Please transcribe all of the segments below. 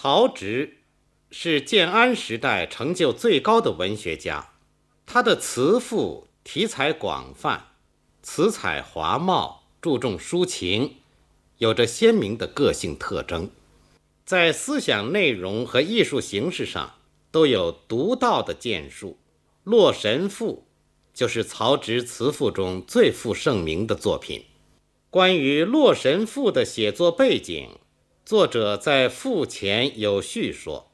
曹植是建安时代成就最高的文学家，他的词赋题材广泛，词采华茂，注重抒情，有着鲜明的个性特征，在思想内容和艺术形式上都有独到的建树。《洛神赋》就是曹植词赋中最负盛名的作品。关于《洛神赋》的写作背景，作者在赋前有序说：“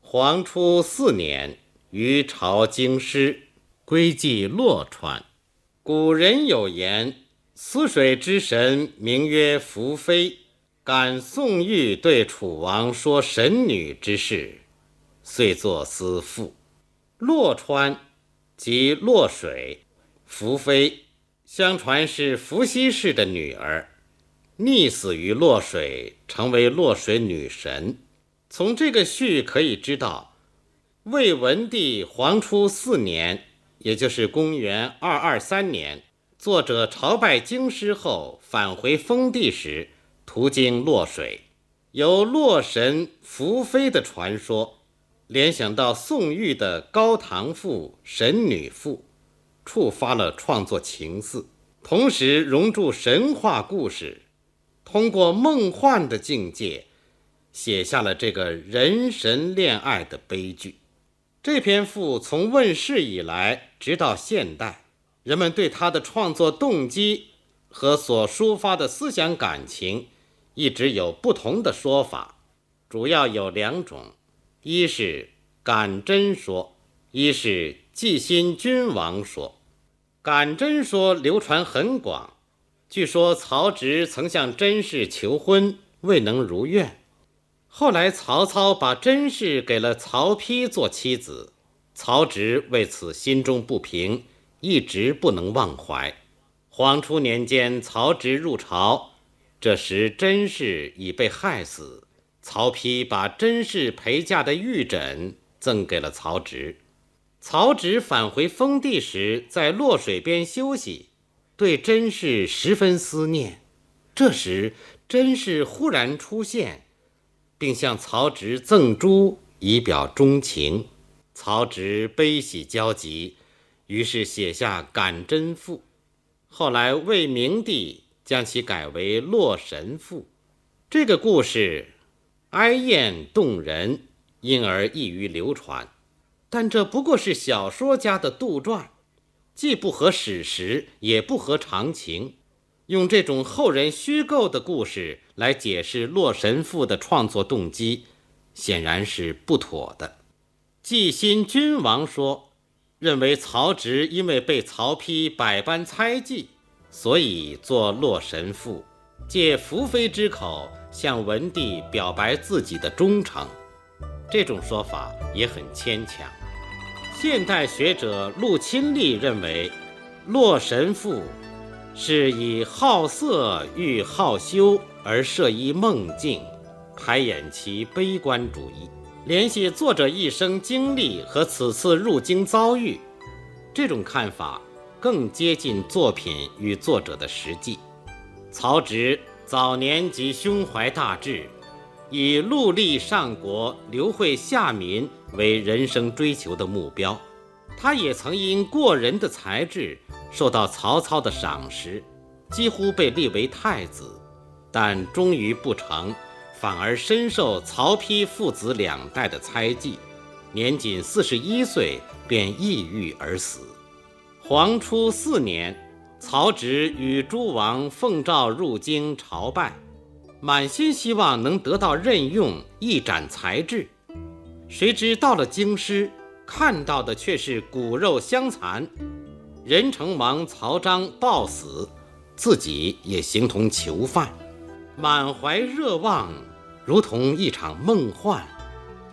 黄初四年，于朝京师，归寄洛川。古人有言，泗水之神名曰宓妃。感宋玉对楚王说神女之事，遂作思赋。洛川即洛水，宓妃。”相传是伏羲氏的女儿，溺死于洛水，成为洛水女神。从这个序可以知道，魏文帝黄初四年，也就是公元二二三年，作者朝拜京师后返回封地时，途经洛水，由洛神伏妃的传说，联想到宋玉的《高唐赋》《神女赋》。触发了创作情思，同时融入神话故事，通过梦幻的境界，写下了这个人神恋爱的悲剧。这篇赋从问世以来，直到现代，人们对他的创作动机和所抒发的思想感情，一直有不同的说法，主要有两种：一是感真说，一是祭新君王说。感真说流传很广，据说曹植曾向甄氏求婚，未能如愿。后来曹操把甄氏给了曹丕做妻子，曹植为此心中不平，一直不能忘怀。黄初年间，曹植入朝，这时甄氏已被害死，曹丕把甄氏陪嫁的玉枕赠给了曹植。曹植返回封地时，在洛水边休息，对甄氏十分思念。这时，甄氏忽然出现，并向曹植赠珠以表钟情。曹植悲喜交集，于是写下《感甄赋》。后来，魏明帝将其改为《洛神赋》。这个故事哀艳动人，因而易于流传。但这不过是小说家的杜撰，既不合史实，也不合常情。用这种后人虚构的故事来解释《洛神赋》的创作动机，显然是不妥的。季新君王说，认为曹植因为被曹丕百般猜忌，所以作《洛神赋》，借宓妃之口向文帝表白自己的忠诚。这种说法也很牵强。现代学者陆钦立认为，《洛神赋》是以好色遇好修而设一梦境，排演其悲观主义，联系作者一生经历和此次入京遭遇。这种看法更接近作品与作者的实际。曹植早年即胸怀大志。以戮力上国、刘惠下民为人生追求的目标，他也曾因过人的才智受到曹操的赏识，几乎被立为太子，但终于不成，反而深受曹丕父子两代的猜忌，年仅四十一岁便抑郁而死。黄初四年，曹植与诸王奉诏入京朝拜。满心希望能得到任用，一展才智，谁知到了京师，看到的却是骨肉相残。任城王曹彰暴死，自己也形同囚犯，满怀热望，如同一场梦幻，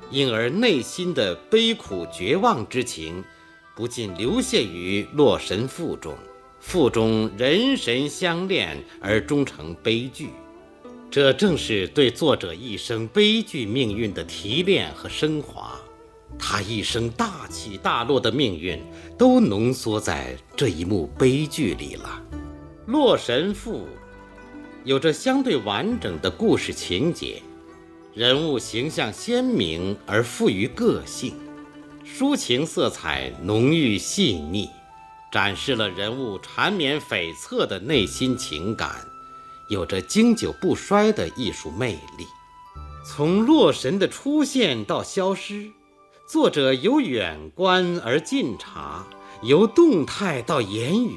因而内心的悲苦绝望之情，不禁流泻于《洛神赋》中。赋中人神相恋而终成悲剧。这正是对作者一生悲剧命运的提炼和升华，他一生大起大落的命运都浓缩在这一幕悲剧里了。《洛神赋》有着相对完整的故事情节，人物形象鲜明而富于个性，抒情色彩浓郁细腻，展示了人物缠绵悱恻的内心情感，有着经久不衰的艺术魅力。从洛神的出现到消失，作者由远观而近察，由动态到言语，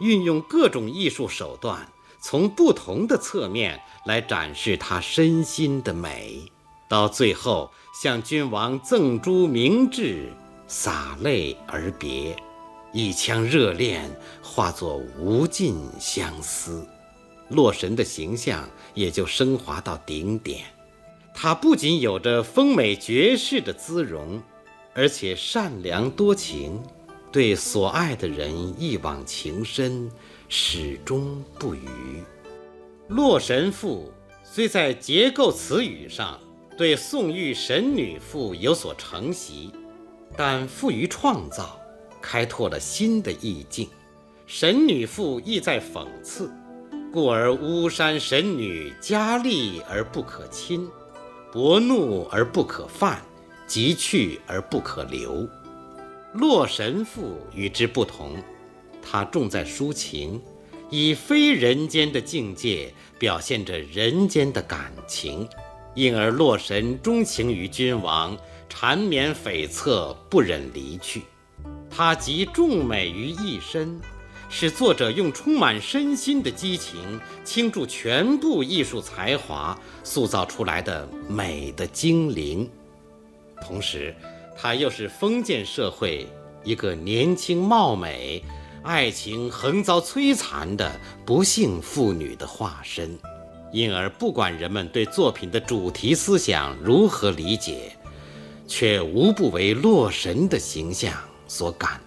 运用各种艺术手段。从不同的侧面来展示他身心的美，到最后向君王赠珠明志，洒泪而别，一腔热恋化作无尽相思，洛神的形象也就升华到顶点。他不仅有着丰美绝世的姿容，而且善良多情，对所爱的人一往情深。始终不渝。《洛神赋》虽在结构词语上对宋玉神女赋有所承袭，但富于创造，开拓了新的意境。神女赋意在讽刺，故而巫山神女佳丽而不可亲，薄怒而不可犯，急去而不可留。《洛神赋》与之不同。他重在抒情，以非人间的境界表现着人间的感情，因而洛神钟情于君王，缠绵悱恻，不忍离去。他集众美于一身，使作者用充满身心的激情倾注全部艺术才华，塑造出来的美的精灵。同时，他又是封建社会一个年轻貌美。爱情横遭摧残的不幸妇女的化身，因而不管人们对作品的主题思想如何理解，却无不为洛神的形象所感。